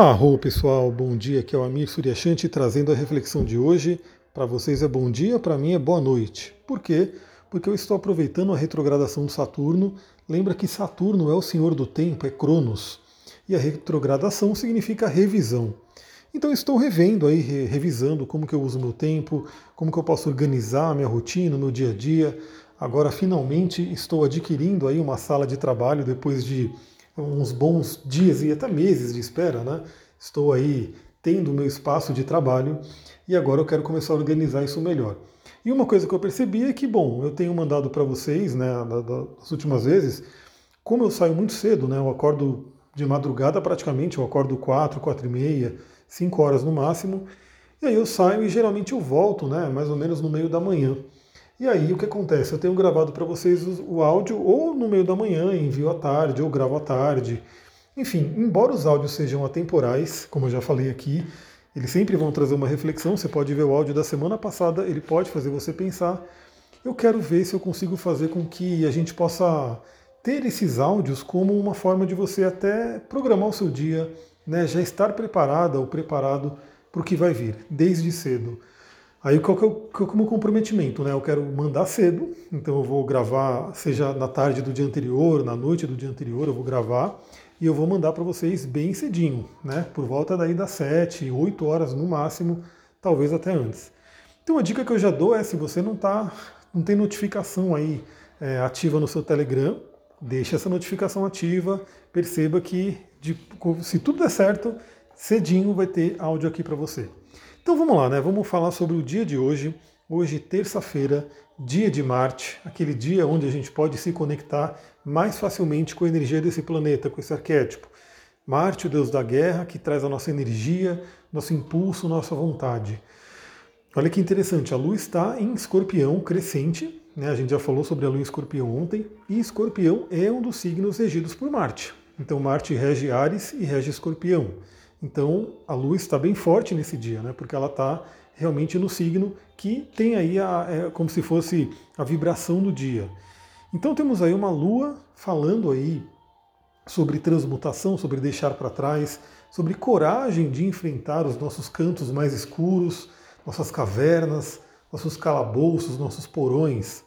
Arro pessoal, bom dia, aqui é o Amir Suryashanti trazendo a reflexão de hoje. Para vocês é bom dia, para mim é boa noite. Por quê? Porque eu estou aproveitando a retrogradação de Saturno. Lembra que Saturno é o senhor do tempo, é Cronos. E a retrogradação significa revisão. Então estou revendo aí, revisando como que eu uso meu tempo, como que eu posso organizar a minha rotina, meu dia a dia. Agora finalmente estou adquirindo aí uma sala de trabalho depois de uns bons dias e até meses de espera, né? Estou aí tendo o meu espaço de trabalho e agora eu quero começar a organizar isso melhor. E uma coisa que eu percebi é que, bom, eu tenho mandado para vocês, né, das últimas vezes, como eu saio muito cedo, né, eu acordo de madrugada praticamente, eu acordo 4, 4 e meia, 5 horas no máximo, e aí eu saio e geralmente eu volto, né, mais ou menos no meio da manhã. E aí o que acontece? Eu tenho gravado para vocês o áudio ou no meio da manhã, envio à tarde, ou gravo à tarde. Enfim, embora os áudios sejam atemporais, como eu já falei aqui, eles sempre vão trazer uma reflexão. Você pode ver o áudio da semana passada, ele pode fazer você pensar. Eu quero ver se eu consigo fazer com que a gente possa ter esses áudios como uma forma de você até programar o seu dia, né, já estar preparada ou preparado para o que vai vir, desde cedo. Aí qual que é o, qual que é o meu comprometimento? Né? Eu quero mandar cedo, então eu vou gravar, seja na tarde do dia anterior, na noite do dia anterior, eu vou gravar e eu vou mandar para vocês bem cedinho, né? Por volta daí das 7, 8 horas no máximo, talvez até antes. Então a dica que eu já dou é se você não tá, não tem notificação aí é, ativa no seu Telegram, deixe essa notificação ativa, perceba que de, se tudo der certo, cedinho vai ter áudio aqui para você. Então vamos lá, né? Vamos falar sobre o dia de hoje. Hoje, terça-feira, dia de Marte, aquele dia onde a gente pode se conectar mais facilmente com a energia desse planeta, com esse arquétipo. Marte, o deus da guerra, que traz a nossa energia, nosso impulso, nossa vontade. Olha que interessante, a Lua está em escorpião crescente, né? a gente já falou sobre a Lua em escorpião ontem, e escorpião é um dos signos regidos por Marte. Então Marte rege Ares e rege escorpião. Então a luz está bem forte nesse dia, né? Porque ela está realmente no signo que tem aí a, é, como se fosse a vibração do dia. Então temos aí uma lua falando aí sobre transmutação, sobre deixar para trás, sobre coragem de enfrentar os nossos cantos mais escuros, nossas cavernas, nossos calabouços, nossos porões.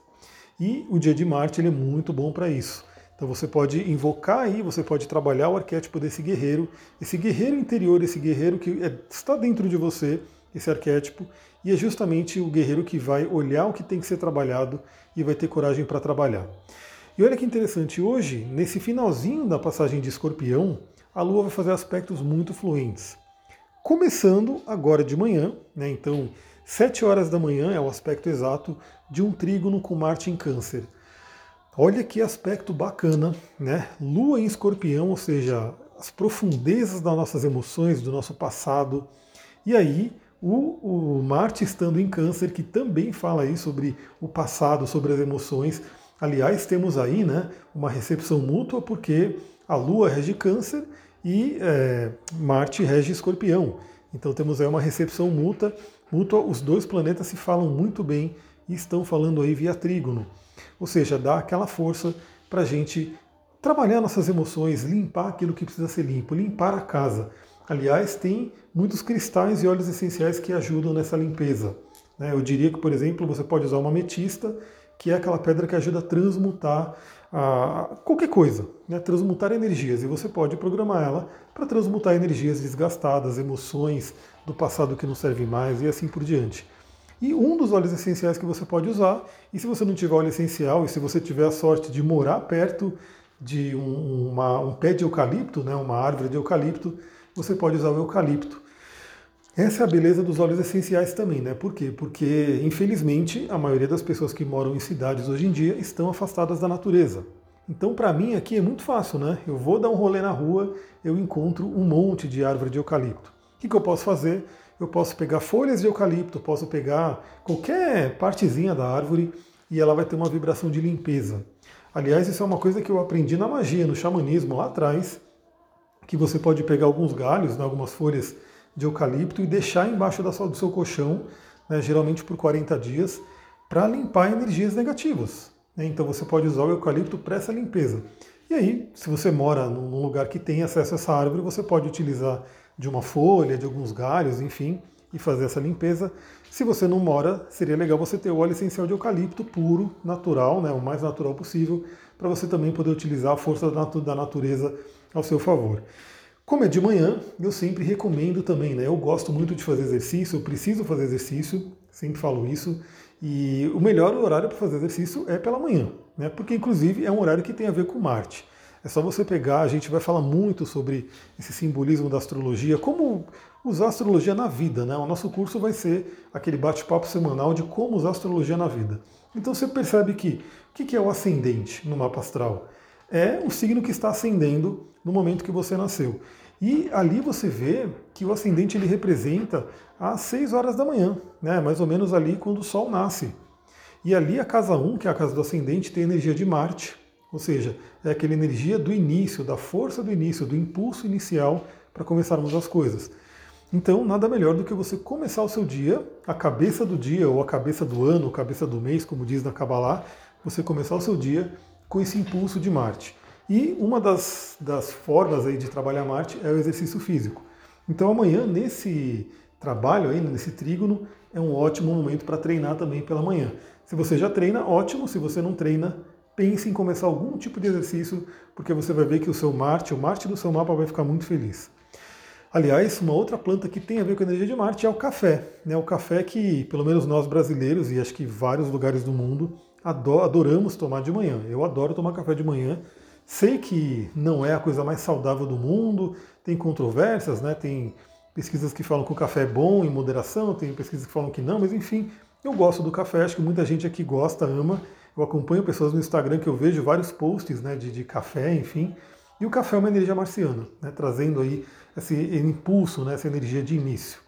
E o dia de Marte ele é muito bom para isso. Então você pode invocar aí, você pode trabalhar o arquétipo desse guerreiro, esse guerreiro interior, esse guerreiro que é, está dentro de você, esse arquétipo, e é justamente o guerreiro que vai olhar o que tem que ser trabalhado e vai ter coragem para trabalhar. E olha que interessante, hoje, nesse finalzinho da passagem de escorpião, a Lua vai fazer aspectos muito fluentes. Começando agora de manhã, né? Então, 7 horas da manhã é o aspecto exato de um trígono com Marte em Câncer. Olha que aspecto bacana, né? Lua em escorpião, ou seja, as profundezas das nossas emoções, do nosso passado. E aí, o, o Marte estando em câncer, que também fala aí sobre o passado, sobre as emoções. Aliás, temos aí né, uma recepção mútua, porque a Lua rege câncer e é, Marte rege escorpião. Então temos aí uma recepção mútua, mútua, os dois planetas se falam muito bem e estão falando aí via trígono. Ou seja, dá aquela força para a gente trabalhar nossas emoções, limpar aquilo que precisa ser limpo, limpar a casa. Aliás, tem muitos cristais e óleos essenciais que ajudam nessa limpeza. Né? Eu diria que, por exemplo, você pode usar uma ametista, que é aquela pedra que ajuda a transmutar a qualquer coisa, né? transmutar energias. E você pode programar ela para transmutar energias desgastadas, emoções do passado que não servem mais e assim por diante. E um dos óleos essenciais que você pode usar, e se você não tiver óleo essencial, e se você tiver a sorte de morar perto de um, uma, um pé de eucalipto, né, uma árvore de eucalipto, você pode usar o eucalipto. Essa é a beleza dos óleos essenciais também, né? Por quê? Porque, infelizmente, a maioria das pessoas que moram em cidades hoje em dia estão afastadas da natureza. Então, para mim, aqui é muito fácil, né? Eu vou dar um rolê na rua, eu encontro um monte de árvore de eucalipto. O que, que eu posso fazer? Eu posso pegar folhas de eucalipto, posso pegar qualquer partezinha da árvore e ela vai ter uma vibração de limpeza. Aliás, isso é uma coisa que eu aprendi na magia, no xamanismo lá atrás, que você pode pegar alguns galhos, né, algumas folhas de eucalipto e deixar embaixo da sua, do seu colchão, né, geralmente por 40 dias, para limpar energias negativas. Né? Então você pode usar o eucalipto para essa limpeza. E aí, se você mora num lugar que tem acesso a essa árvore, você pode utilizar de uma folha, de alguns galhos, enfim, e fazer essa limpeza. Se você não mora, seria legal você ter o óleo essencial de eucalipto puro, natural, né, o mais natural possível, para você também poder utilizar a força da natureza ao seu favor. Como é de manhã, eu sempre recomendo também, né? Eu gosto muito de fazer exercício, eu preciso fazer exercício, sempre falo isso. E o melhor horário para fazer exercício é pela manhã, né? Porque inclusive é um horário que tem a ver com Marte. É só você pegar, a gente vai falar muito sobre esse simbolismo da astrologia, como usar a astrologia na vida, né? O nosso curso vai ser aquele bate-papo semanal de como usar a astrologia na vida. Então você percebe que o que é o ascendente no mapa astral? É o signo que está ascendendo no momento que você nasceu. E ali você vê que o ascendente ele representa às 6 horas da manhã, né? mais ou menos ali quando o Sol nasce. E ali a casa 1, que é a casa do ascendente, tem energia de Marte, ou seja, é aquela energia do início, da força do início, do impulso inicial para começarmos as coisas. Então, nada melhor do que você começar o seu dia, a cabeça do dia, ou a cabeça do ano, ou a cabeça do mês, como diz na Kabbalah, você começar o seu dia com esse impulso de Marte. E uma das, das formas aí de trabalhar Marte é o exercício físico. Então amanhã, nesse trabalho aí, nesse trígono, é um ótimo momento para treinar também pela manhã. Se você já treina, ótimo. Se você não treina, pense em começar algum tipo de exercício, porque você vai ver que o seu Marte, o Marte do seu mapa vai ficar muito feliz. Aliás, uma outra planta que tem a ver com a energia de Marte é o café. Né? O café que, pelo menos nós brasileiros, e acho que vários lugares do mundo, adoramos tomar de manhã. Eu adoro tomar café de manhã Sei que não é a coisa mais saudável do mundo, tem controvérsias, né? tem pesquisas que falam que o café é bom em moderação, tem pesquisas que falam que não, mas enfim, eu gosto do café, acho que muita gente aqui gosta, ama. Eu acompanho pessoas no Instagram que eu vejo vários posts né, de, de café, enfim. E o café é uma energia marciana, né, trazendo aí esse impulso, né, essa energia de início.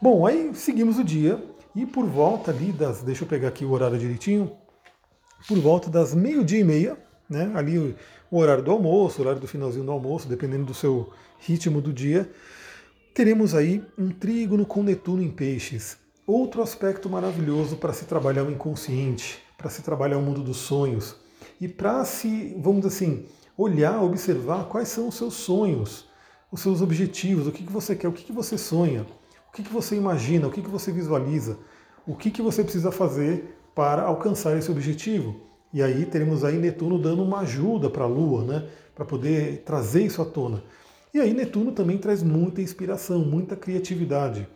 Bom, aí seguimos o dia e por volta ali das. Deixa eu pegar aqui o horário direitinho. Por volta das meio-dia e meia, né? Ali o, o horário do almoço, o horário do finalzinho do almoço, dependendo do seu ritmo do dia. Teremos aí um trígono com Netuno em peixes. Outro aspecto maravilhoso para se trabalhar o inconsciente, para se trabalhar o mundo dos sonhos e para se, vamos dizer assim, olhar, observar quais são os seus sonhos, os seus objetivos, o que, que você quer, o que, que você sonha, o que, que você imagina, o que, que você visualiza, o que, que você precisa fazer para alcançar esse objetivo. E aí teremos aí Netuno dando uma ajuda para a Lua, né? Para poder trazer isso à tona. E aí Netuno também traz muita inspiração, muita criatividade.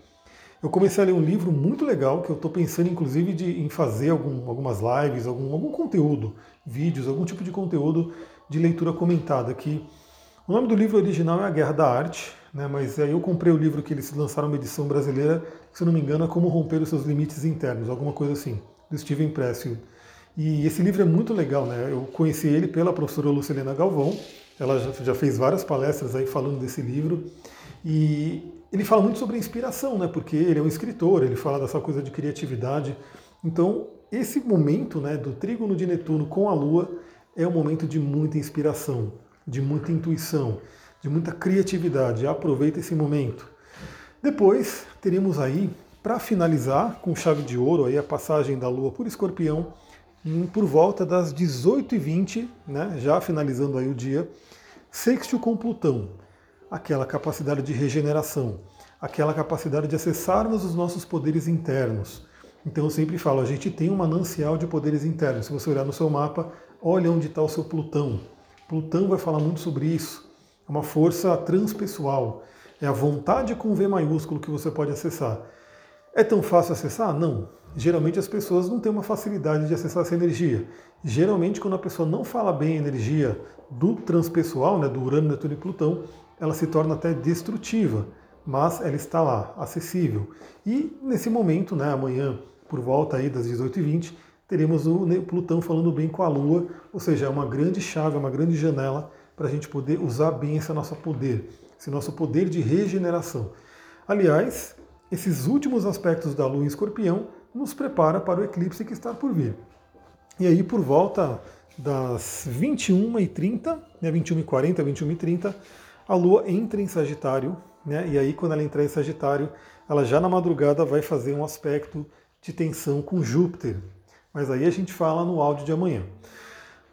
Eu comecei a ler um livro muito legal que eu estou pensando, inclusive, de, em fazer algum, algumas lives, algum, algum conteúdo, vídeos, algum tipo de conteúdo de leitura comentada. Que o nome do livro original é A Guerra da Arte, né? Mas aí eu comprei o livro que eles lançaram uma edição brasileira, que, se não me engano, é Como Romper os Seus Limites Internos, alguma coisa assim, do Steven Pressfield. E esse livro é muito legal, né? Eu conheci ele pela professora Lucilena Galvão, ela já, já fez várias palestras aí falando desse livro. E ele fala muito sobre inspiração, né? Porque ele é um escritor, ele fala dessa coisa de criatividade. Então, esse momento né, do trígono de Netuno com a Lua é um momento de muita inspiração, de muita intuição, de muita criatividade. Aproveita esse momento. Depois, teremos aí, para finalizar com chave de ouro, aí a passagem da Lua por Escorpião, por volta das 18h20, né, já finalizando aí o dia, sextil com Plutão, aquela capacidade de regeneração, aquela capacidade de acessarmos os nossos poderes internos. Então eu sempre falo, a gente tem um manancial de poderes internos. Se você olhar no seu mapa, olha onde está o seu Plutão. Plutão vai falar muito sobre isso. É uma força transpessoal. É a vontade com V maiúsculo que você pode acessar. É tão fácil acessar? Não geralmente as pessoas não têm uma facilidade de acessar essa energia. Geralmente, quando a pessoa não fala bem a energia do transpessoal, né, do Urano, Netuno e Plutão, ela se torna até destrutiva, mas ela está lá, acessível. E nesse momento, né, amanhã, por volta aí das 18h20, teremos o Plutão falando bem com a Lua, ou seja, é uma grande chave, uma grande janela para a gente poder usar bem esse nosso poder, esse nosso poder de regeneração. Aliás, esses últimos aspectos da Lua em Escorpião nos prepara para o eclipse que está por vir. E aí, por volta das 21h30, né, 21h40, 21h30, a Lua entra em Sagitário, né, e aí quando ela entrar em Sagitário, ela já na madrugada vai fazer um aspecto de tensão com Júpiter. Mas aí a gente fala no áudio de amanhã.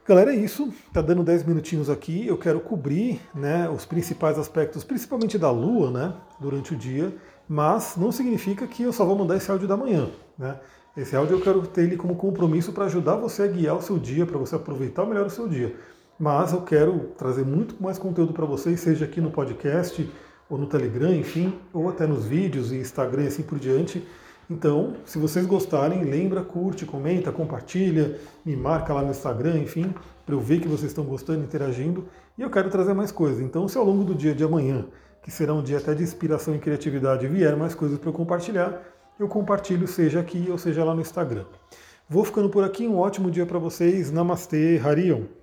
Galera, é isso. Tá dando 10 minutinhos aqui. Eu quero cobrir né, os principais aspectos, principalmente da Lua, né, durante o dia. Mas não significa que eu só vou mandar esse áudio da manhã. Né? Esse áudio eu quero ter ele como compromisso para ajudar você a guiar o seu dia, para você aproveitar melhor o seu dia. Mas eu quero trazer muito mais conteúdo para vocês, seja aqui no podcast, ou no Telegram, enfim, ou até nos vídeos e Instagram e assim por diante. Então, se vocês gostarem, lembra, curte, comenta, compartilha, me marca lá no Instagram, enfim, para eu ver que vocês estão gostando, interagindo. E eu quero trazer mais coisas. Então, se ao longo do dia de amanhã, que será um dia até de inspiração e criatividade, vier mais coisas para eu compartilhar, eu compartilho, seja aqui ou seja lá no Instagram. Vou ficando por aqui, um ótimo dia para vocês. Namastê, Harion.